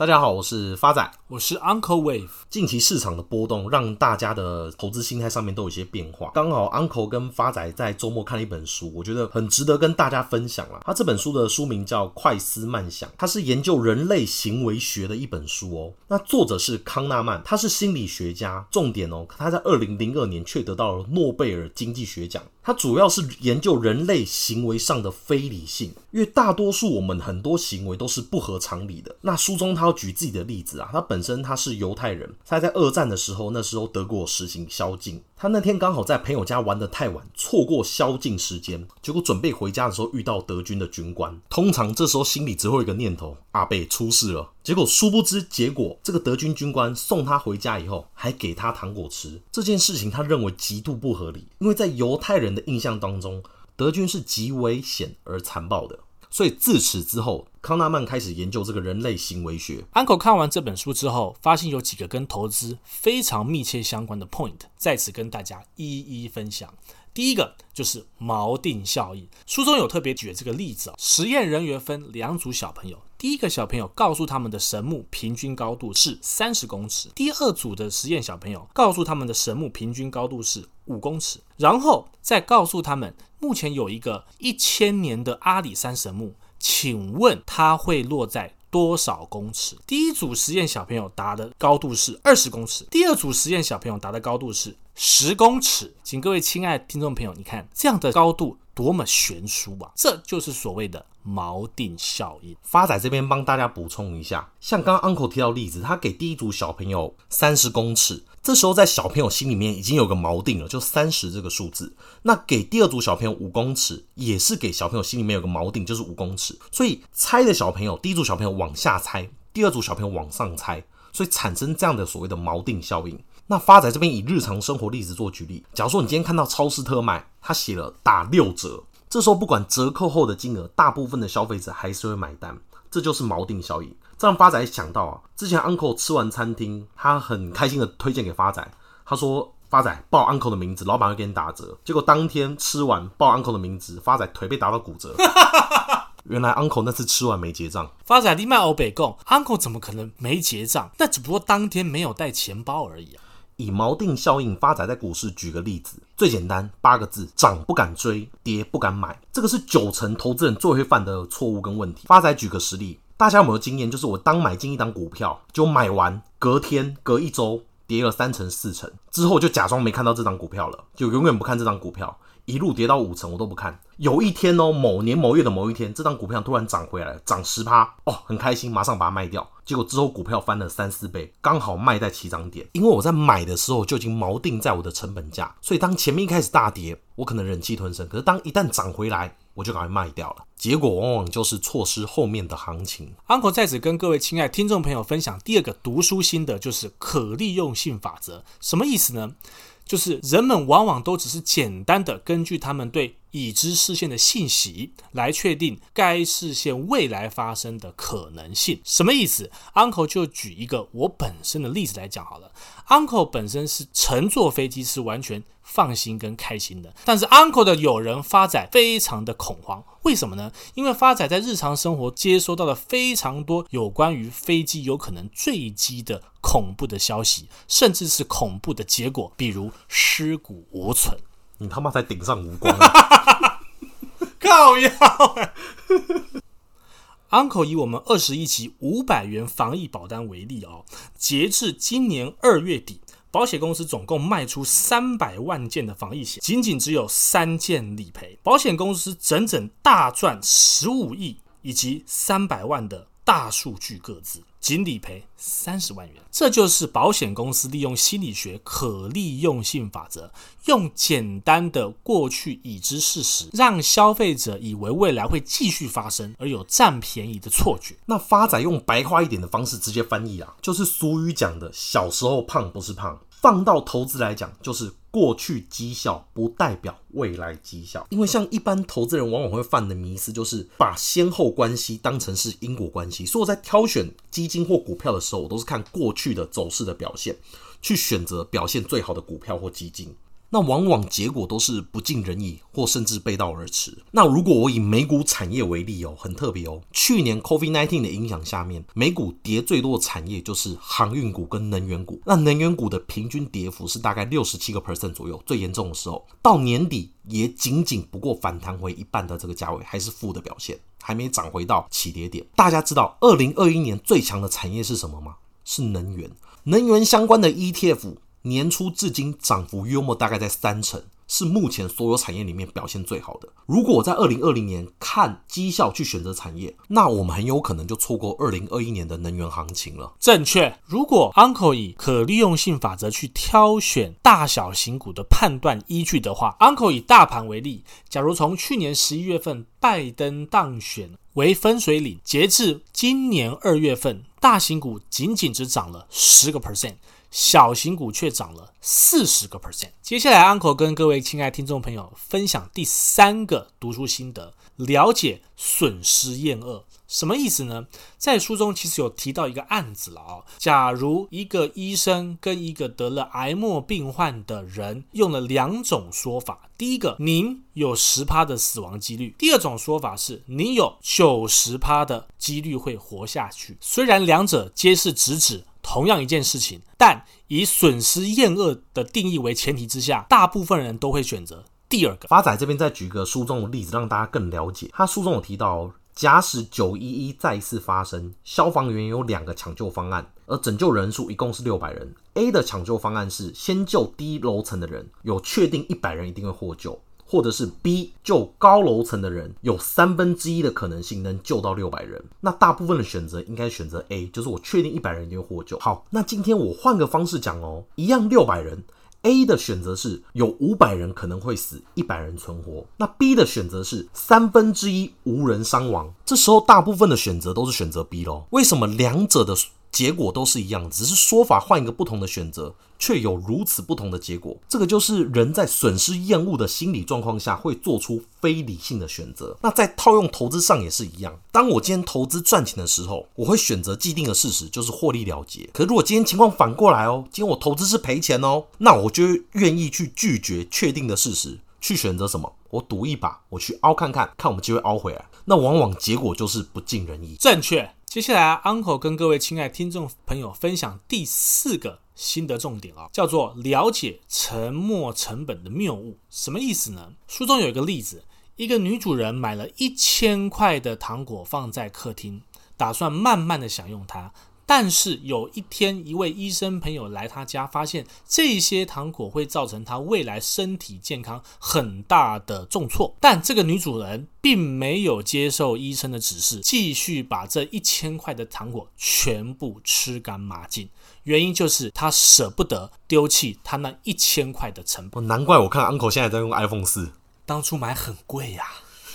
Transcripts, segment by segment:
大家好，我是发仔，我是 Uncle Wave。近期市场的波动让大家的投资心态上面都有一些变化。刚好 Uncle 跟发仔在周末看了一本书，我觉得很值得跟大家分享啦。他这本书的书名叫《快思慢想》，它是研究人类行为学的一本书哦。那作者是康纳曼，他是心理学家，重点哦，他在二零零二年却得到了诺贝尔经济学奖。他主要是研究人类行为上的非理性，因为大多数我们很多行为都是不合常理的。那书中他要举自己的例子啊，他本身他是犹太人，他在二战的时候，那时候德国实行宵禁，他那天刚好在朋友家玩得太晚，错过宵禁时间，结果准备回家的时候遇到德军的军官。通常这时候心里只会有一个念头：阿贝出事了。结果殊不知，结果这个德军军官送他回家以后，还给他糖果吃。这件事情他认为极度不合理，因为在犹太人的印象当中，德军是极危险而残暴的。所以自此之后，康纳曼开始研究这个人类行为学。Uncle 看完这本书之后，发现有几个跟投资非常密切相关的 point，在此跟大家一一分享。第一个就是锚定效应，书中有特别举这个例子啊。实验人员分两组小朋友，第一个小朋友告诉他们的神木平均高度是三十公尺，第二组的实验小朋友告诉他们的神木平均高度是五公尺，然后再告诉他们目前有一个一千年的阿里山神木，请问它会落在多少公尺？第一组实验小朋友答的高度是二十公尺，第二组实验小朋友答的高度是十公尺。请各位亲爱的听众朋友，你看这样的高度多么悬殊啊！这就是所谓的锚定效应。发仔这边帮大家补充一下，像刚刚 Uncle 提到例子，他给第一组小朋友三十公尺。这时候在小朋友心里面已经有个锚定了，就三十这个数字。那给第二组小朋友五公尺，也是给小朋友心里面有个锚定，就是五公尺。所以猜的小朋友，第一组小朋友往下猜，第二组小朋友往上猜，所以产生这样的所谓的锚定效应。那发仔这边以日常生活例子做举例，假如说你今天看到超市特卖，他写了打六折，这时候不管折扣后的金额，大部分的消费者还是会买单，这就是锚定效应。这让发仔想到啊，之前 Uncle 吃完餐厅，他很开心的推荐给发仔，他说：“发仔报 Uncle 的名字，老板会给你打折。”结果当天吃完报 Uncle 的名字，发仔腿被打到骨折。原来 Uncle 那次吃完没结账。发仔你卖欧北贡，Uncle 怎么可能没结账？那只不过当天没有带钱包而已啊。以锚定效应，发仔在股市举个例子，最简单八个字：涨不敢追，跌不敢买。这个是九成投资人最会犯的错误跟问题。发仔举个实例。大家有没有经验？就是我当买进一档股票，就买完隔天、隔一周跌了三成、四成，之后就假装没看到这档股票了，就永远不看这档股票，一路跌到五成我都不看。有一天哦，某年某月的某一天，这档股票突然涨回来了，涨十趴哦，很开心，马上把它卖掉。结果之后股票翻了三四倍，刚好卖在起涨点。因为我在买的时候就已经锚定在我的成本价，所以当前面一开始大跌，我可能忍气吞声。可是当一旦涨回来，我就赶快卖掉了，结果往往就是错失后面的行情。Uncle 在此跟各位亲爱听众朋友分享第二个读书心得，就是可利用性法则。什么意思呢？就是人们往往都只是简单的根据他们对已知事件的信息来确定该事件未来发生的可能性。什么意思？Uncle 就举一个我本身的例子来讲好了。Uncle 本身是乘坐飞机是完全放心跟开心的，但是 Uncle 的友人发展非常的恐慌，为什么呢？因为发仔在日常生活接收到了非常多有关于飞机有可能坠机的恐怖的消息，甚至是恐怖的结果，比如尸骨无存。你他妈才顶上无光啊！靠腰啊！Uncle 以我们二十一期五百元防疫保单为例哦，截至今年二月底。保险公司总共卖出三百万件的防疫险，仅仅只有三件理赔。保险公司整整大赚十五亿以及三百万的大数据各自，仅理赔三十万元。这就是保险公司利用心理学可利用性法则，用简单的过去已知事实，让消费者以为未来会继续发生，而有占便宜的错觉。那发仔用白话一点的方式直接翻译啊，就是俗语讲的“小时候胖不是胖”。放到投资来讲，就是过去绩效不代表未来绩效，因为像一般投资人往往会犯的迷思，就是把先后关系当成是因果关系。所以我在挑选基金或股票的时候，我都是看过去的走势的表现，去选择表现最好的股票或基金。那往往结果都是不尽人意，或甚至背道而驰。那如果我以美股产业为例哦，很特别哦，去年 COVID-19 的影响下面，美股跌最多的产业就是航运股跟能源股。那能源股的平均跌幅是大概六十七个 percent 左右，最严重的时候到年底也仅仅不过反弹回一半的这个价位，还是负的表现，还没涨回到起跌点。大家知道二零二一年最强的产业是什么吗？是能源，能源相关的 ETF。年初至今涨幅约莫大概在三成，是目前所有产业里面表现最好的。如果我在二零二零年看绩效去选择产业，那我们很有可能就错过二零二一年的能源行情了。正确。如果 Uncle 以可利用性法则去挑选大小型股的判断依据的话，Uncle 以大盘为例，假如从去年十一月份拜登当选为分水岭，截至今年二月份，大型股仅仅只涨了十个 percent。小型股却涨了四十个 percent。接下来，Uncle 跟各位亲爱听众朋友分享第三个读书心得：了解损失厌恶。什么意思呢？在书中其实有提到一个案子了哦。假如一个医生跟一个得了癌末病患的人用了两种说法：第一个，您有十趴的死亡几率；第二种说法是，您有九十趴的几率会活下去。虽然两者皆是直指。同样一件事情，但以损失厌恶的定义为前提之下，大部分人都会选择第二个。发仔这边再举个书中的例子，让大家更了解。他书中有提到，假使九一一再次发生，消防员有两个抢救方案，而拯救人数一共是六百人。A 的抢救方案是先救低楼层的人，有确定一百人一定会获救。或者是 B 救高楼层的人，有三分之一的可能性能救到六百人。那大部分的选择应该选择 A，就是我确定一百人一定会获救。好，那今天我换个方式讲哦，一样六百人，A 的选择是有五百人可能会死，一百人存活。那 B 的选择是三分之一无人伤亡。这时候大部分的选择都是选择 B 咯。为什么两者的？结果都是一样，只是说法换一个不同的选择，却有如此不同的结果。这个就是人在损失厌恶的心理状况下会做出非理性的选择。那在套用投资上也是一样。当我今天投资赚钱的时候，我会选择既定的事实，就是获利了结。可如果今天情况反过来哦，今天我投资是赔钱哦，那我就愿意去拒绝确定的事实，去选择什么？我赌一把，我去凹看看，看我们机会凹回来。那往往结果就是不尽人意。正确。接下来，Uncle 跟各位亲爱听众朋友分享第四个心得重点啊，叫做了解沉没成本的谬误。什么意思呢？书中有一个例子，一个女主人买了一千块的糖果放在客厅，打算慢慢的享用它。但是有一天，一位医生朋友来他家，发现这些糖果会造成他未来身体健康很大的重挫。但这个女主人并没有接受医生的指示，继续把这一千块的糖果全部吃干抹净。原因就是她舍不得丢弃她那一千块的成本。难怪我看 Uncle 现在在用 iPhone 四，当初买很贵呀、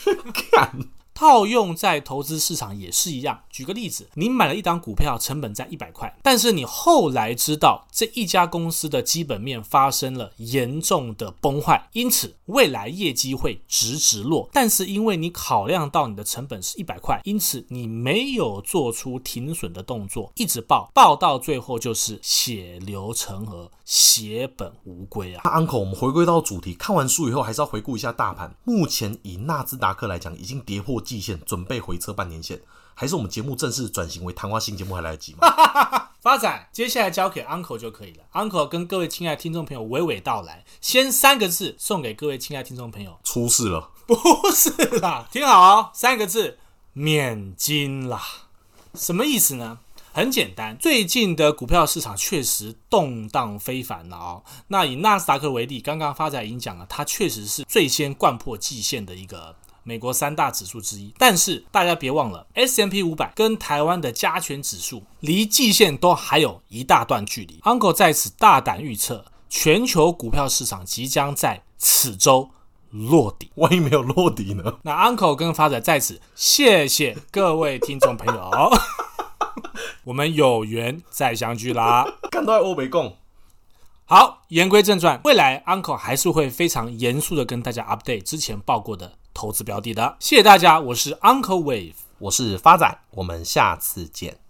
啊。套用在投资市场也是一样。举个例子，你买了一档股票，成本在一百块，但是你后来知道这一家公司的基本面发生了严重的崩坏，因此未来业绩会直直落。但是因为你考量到你的成本是一百块，因此你没有做出停损的动作，一直抱，抱到最后就是血流成河，血本无归啊。那 Uncle，我们回归到主题，看完书以后还是要回顾一下大盘。目前以纳斯达克来讲，已经跌破季线，准备回撤半年线，还是我们节目正式转型为谈话性节目还来得及吗？发展，接下来交给 Uncle 就可以了。Uncle 跟各位亲爱的听众朋友娓娓道来，先三个字送给各位亲爱的听众朋友：出事了？不是啦，听好哦，三个字：免金啦。什么意思呢？很简单，最近的股票市场确实动荡非凡了哦。那以纳斯达克为例，刚刚发展已经讲了，它确实是最先贯破季线的一个美国三大指数之一。但是大家别忘了，S M P 五百跟台湾的加权指数离季线都还有一大段距离。Uncle 在此大胆预测，全球股票市场即将在此周落底。万一没有落底呢？那 Uncle 跟发仔在此谢谢各位听众朋友。我们有缘再相聚啦！看到欧美共。好，言归正传，未来 Uncle 还是会非常严肃的跟大家 update 之前报过的投资标的的。谢谢大家，我是 Uncle Wave，我是发仔，我们下次见。